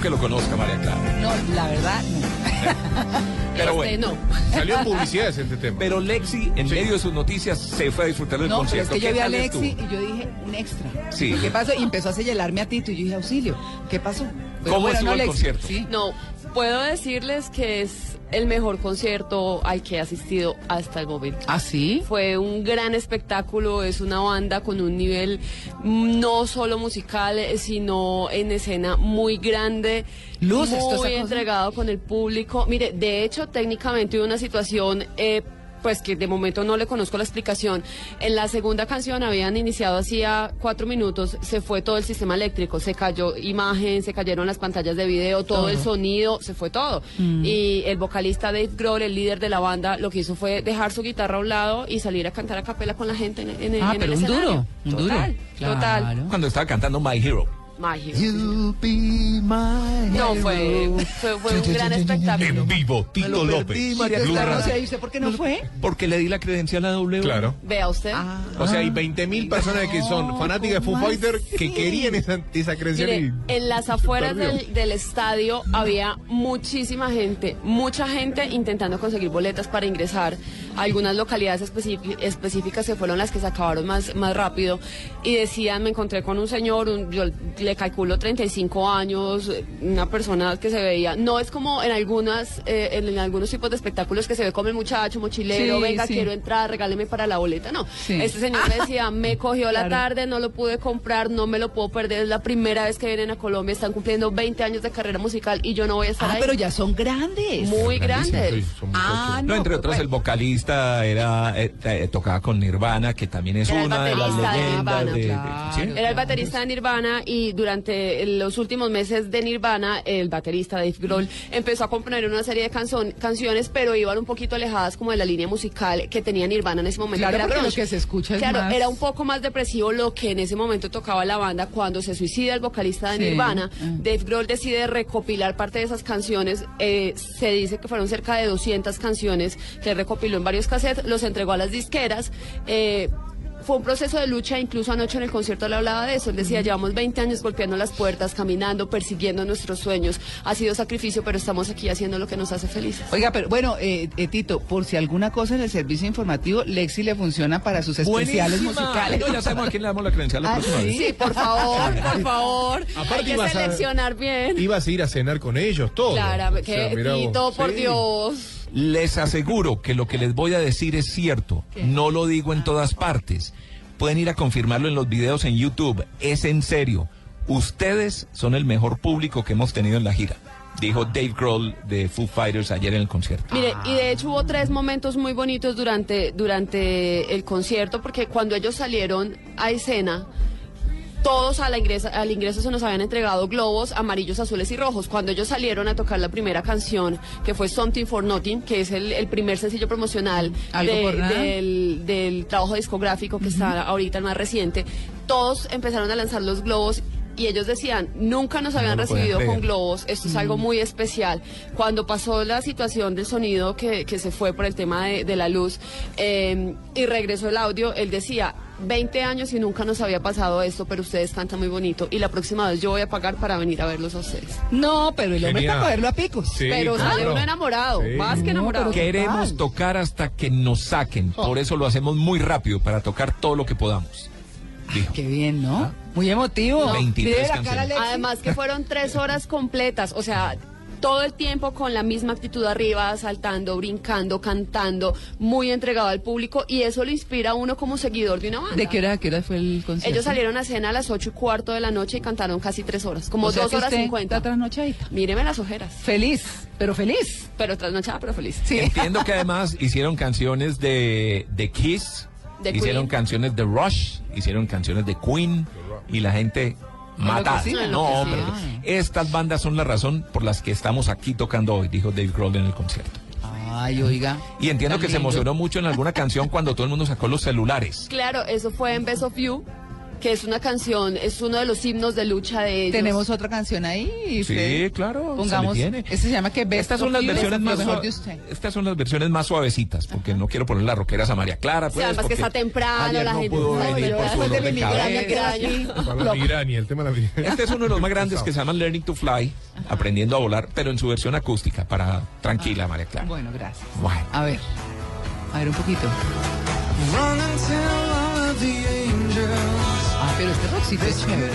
creo que lo conozca, María Clara. No, la verdad, no. Pero Este, bueno. no. Salió en publicidades este tema. Pero Lexi, en medio de sus noticias, se fue a disfrutar del No, pero es concierto. que yo ¿Qué vi a estuvo? y yo dije, un extra. Sí. ¿Qué pasó? Y empezó a señalarme a Tito y yo dije, auxilio. ¿Qué pasó? Pero ¿Cómo estuvo el Alexi, concierto? Sí. No, puedo decirles que es el mejor concierto al que he asistido hasta el momento. ¿Ah, sí? Fue un gran espectáculo, es una banda con un nivel mm, no solo musical, eh, sino en escena muy grande, Luces, toda esa muy cosa. entregado con el público. Mire, de hecho, técnicamente hubo una situación... eh, pues que de momento no le conozco la explicación. En la segunda canción habían iniciado hacía cuatro minutos, se fue todo el sistema eléctrico, se cayó imagen, se cayeron las pantallas de video, todo, el sonido, se fue todo. Mm. Y el vocalista Dave Grohl, el líder de la banda, lo que hizo fue dejar su guitarra a un lado y salir a cantar a capela con la gente en, en- Ah, en pero el un escenario. duro, un duro. Total, total. Claro. Cuando estaba cantando My Hero. Mágico. You be my No, fue, fue, fue un gran espectáculo. En vivo, Tito lo López. perdí, Blue María Usted Clara. no Radio. sé, ¿y usted por qué no fue? Porque le di la credencial a W. Claro. Vea usted. Ah. O sea, hay 20.000 personas que son fanáticas de Foo ¿cómo Fighter que querían esa, esa credencial Mire, y... en las afueras del, del estadio había muchísima gente, mucha gente intentando conseguir boletas para ingresar. Algunas localidades específi- específicas que fueron las que se acabaron más, más rápido. Y decían, me encontré con un señor, un- yo le calculo 35 años, una persona que se veía, no es como en algunas, eh, en, en algunos tipos de espectáculos que se ve como el muchacho mochilero, Sí, venga, sí. quiero entrar, regáleme para la boleta. No, Sí. este señor me decía, me cogió la Claro. tarde, no lo pude comprar, no me lo puedo perder, es la primera vez que vienen a Colombia, están cumpliendo 20 años de carrera musical y yo no voy a estar Ah, ahí. pero ya son grandes. Muy grandes. Sí, son Ah, muchachos. No, entre otros, el vocalista era eh, eh, tocaba con Nirvana, que también es Era una de las baterista de leyendas Nirvana, de, de- claro. ¿sí? Era el baterista de Nirvana y durante los últimos meses de Nirvana, el baterista Dave Grohl empezó a componer una serie de canzon- canciones, pero iban un poquito alejadas como de la línea musical que tenía Nirvana en ese momento. Claro, era lo que se escucha es Claro, más- era un poco más depresivo lo que en ese momento tocaba la banda. Cuando se suicida el vocalista de Sí. Nirvana, Ah. Dave Grohl decide recopilar parte de esas canciones. Eh, se dice que fueron cerca de 200 canciones que recopiló en varios cassettes, los entregó a las disqueras. eh, fue un proceso de lucha, incluso anoche en el concierto le hablaba de eso. Él decía, llevamos 20 años golpeando las puertas, caminando, persiguiendo nuestros sueños. Ha sido sacrificio, pero estamos aquí haciendo lo que nos hace felices. Oiga, pero bueno, eh, eh, Tito, por si alguna cosa en el servicio informativo, Lexi le funciona para sus especiales Buenísima. musicales. No, ya sabemos a quién le damos la credencial la Ah, próxima sí. vez. Sí, por favor, por favor. Aparte Hay que ibas a- seleccionar bien. Ibas a ir a cenar con ellos, todo. Claro, O sea, que vos. Tito, por Sí. Dios. Les aseguro que lo que les voy a decir es cierto. No lo digo en todas partes. Pueden ir a confirmarlo en los videos en YouTube. Es en serio. Ustedes son el mejor público que hemos tenido en la gira. Dijo Dave Grohl de Foo Fighters ayer en el concierto. Mire, y de hecho hubo tres momentos muy bonitos durante, durante el concierto, porque cuando ellos salieron a escena, todos a la ingresa, al ingreso se nos habían entregado globos amarillos, azules y rojos. Cuando ellos salieron a tocar la primera canción, que fue Something for Nothing, que es el, el primer sencillo promocional de- del trabajo discográfico que está ahorita el más reciente, todos empezaron a lanzar los globos. Y ellos decían, nunca nos habían recibido con globos, esto es algo muy especial. Cuando pasó la situación del sonido que, que se fue por el tema de, de la luz eh, y regresó el audio, él decía, 20 años y nunca nos había pasado esto, pero ustedes cantan muy bonito y la próxima vez yo voy a pagar para venir a verlos a ustedes. No, pero el hombre Genial. para cogerlo a picos. Sí, pero claro. sale uno enamorado, Sí. más que No, enamorado. pero Queremos Total. tocar hasta que nos saquen. Por eso lo hacemos muy rápido, para tocar todo lo que podamos. Dijo. Qué bien, ¿no? Muy emotivo. No. 23 Mire la cara, canciones. Lexi. Además que fueron tres horas completas, o sea, todo el tiempo con la misma actitud arriba, saltando, brincando, cantando, muy entregado al público y eso lo inspira a uno como seguidor de una banda. ¿De qué hora, qué hora fue el concierto? Ellos salieron a cena a las ocho y cuarto de la noche y cantaron casi tres horas, como O sea dos horas cincuenta. Está trasnochadita. Míreme las ojeras, Feliz, pero feliz. pero trasnochada, pero feliz. Sí. Entiendo que además hicieron canciones de, de Kiss, Hicieron Queen. canciones de Rush, hicieron canciones de Queen y la gente mata. Enloquecida. No, pero estas bandas son la razón por las que estamos aquí tocando hoy, dijo Dave Grohl en el concierto. Ay, oiga. Y entiendo que se emocionó mucho en alguna canción cuando todo el mundo sacó los celulares. Claro, eso fue en Best of You. Que es una canción, es uno de los himnos de lucha de ellos. Tenemos otra canción ahí. y Sí, usted- claro, Pongamos. se le tiene. Este se llama que Estas son of las You, versiones más mejor sua- de usted. estas son las versiones más suavecitas, porque no quiero poner las roqueras a María Clara, Sí, pues, además que porque está temprano, la no gente pudo está venir por llorando. su dolor Después de de mi migraña cabeza. queda aquí. Para la migraña, el tema de la migraña. Este es uno de los más grandes que se llama Learning to Fly, aprendiendo a volar, pero en su versión acústica, para tranquila, María Clara. Bueno, gracias. Bueno. A ver. A ver un poquito. Ah, pero este rockcito es chévere.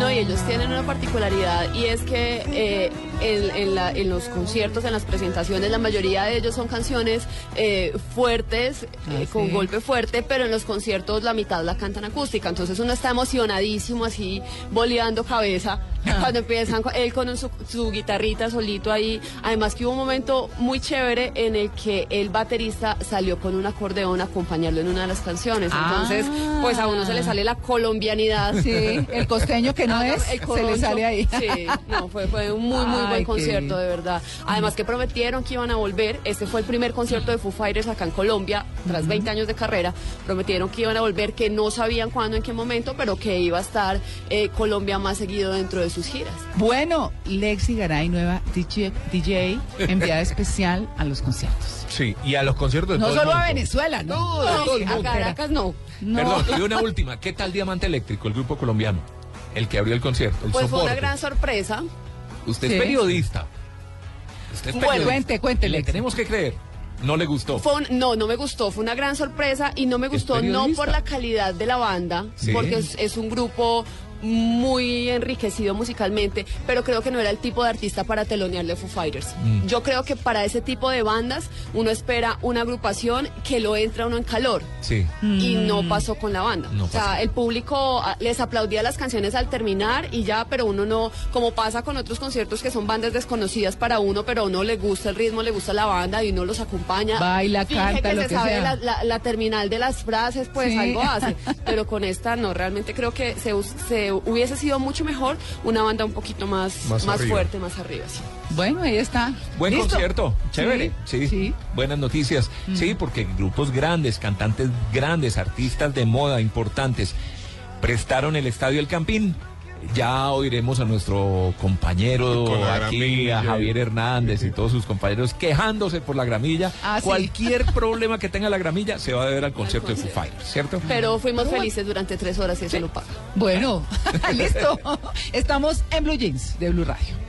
No, y ellos tienen una particularidad y es que eh, en, en la- en los conciertos, en las presentaciones, la mayoría de ellos son canciones eh, fuertes, Ah, eh, con sí. golpe fuerte, pero en los conciertos la mitad la cantan acústica. Entonces uno está emocionadísimo, así boleando cabeza. Ah. Cuando empiezan con- él con su, su guitarrita solito ahí. Además que hubo un momento muy chévere en el que el baterista salió con un acordeón a acompañarlo en una de las canciones. Entonces, Ah. pues a uno se le sale la colombianidad. Sí, el costeño que no Ah, es, el se le sale ahí. Sí, no, fue, fue un muy, muy Ay, buen concierto, de verdad. Además que prometieron que iban a volver. Este fue el primer concierto de Foo Fighters acá en Colombia, tras 20 años de carrera. Prometieron que iban a volver, que no sabían cuándo, en qué momento, pero que iba a estar eh, Colombia más seguido dentro de sus giras. Bueno, Lexi Garay, nueva DJ, DJ enviada especial a los conciertos. Sí, y a los conciertos de No todo el solo a mundo. Venezuela, ¿no? No, de todo el a. Caracas no. No. Perdón, y una última. ¿Qué tal Diamante Eléctrico, el grupo colombiano? El que abrió el concierto. el Pues fue una gran sorpresa. Usted Sí. es periodista. Usted es Bueno, periodista. cuente, cuente, Le Lexi. tenemos que creer. No le gustó. Fue un- no, no me gustó, fue una gran sorpresa y no me gustó no por la calidad de la banda, Sí. porque es, es un grupo muy enriquecido musicalmente, pero creo que no era el tipo de artista para telonearle Foo Fighters. Mm. Yo creo que para ese tipo de bandas uno espera una agrupación que lo entra uno en calor. Sí. Y no pasó con la banda. No o sea, pasó. el público ah, les aplaudía las canciones al terminar y ya, pero uno no, como pasa con otros conciertos que son bandas desconocidas para uno, pero a uno le gusta el ritmo, le gusta la banda y uno los acompaña. Baila, Finge canta, que lo se que sabe sea. La, la- la terminal de las frases, pues Sí. algo hace. Pero con esta no, realmente creo que se, us- se hubiese sido mucho mejor una banda un poquito más, Más fuerte, más arriba. sí. Bueno, ahí está. Buen ¿Listo? concierto, chévere. Sí, sí. buenas noticias. Sí, porque grupos grandes, cantantes grandes, artistas de moda importantes prestaron el estadio El Campín. Ya oiremos a nuestro compañero aquí, gramilla. a Javier Hernández y todos sus compañeros quejándose por la gramilla. Ah, sí. Cualquier problema que tenga la gramilla se va a deber al concierto de Foo Fighters, ¿cierto? Pero fuimos felices durante tres horas y eso lo paga. Bueno, listo. Estamos en Blue Jeans de Blue Radio.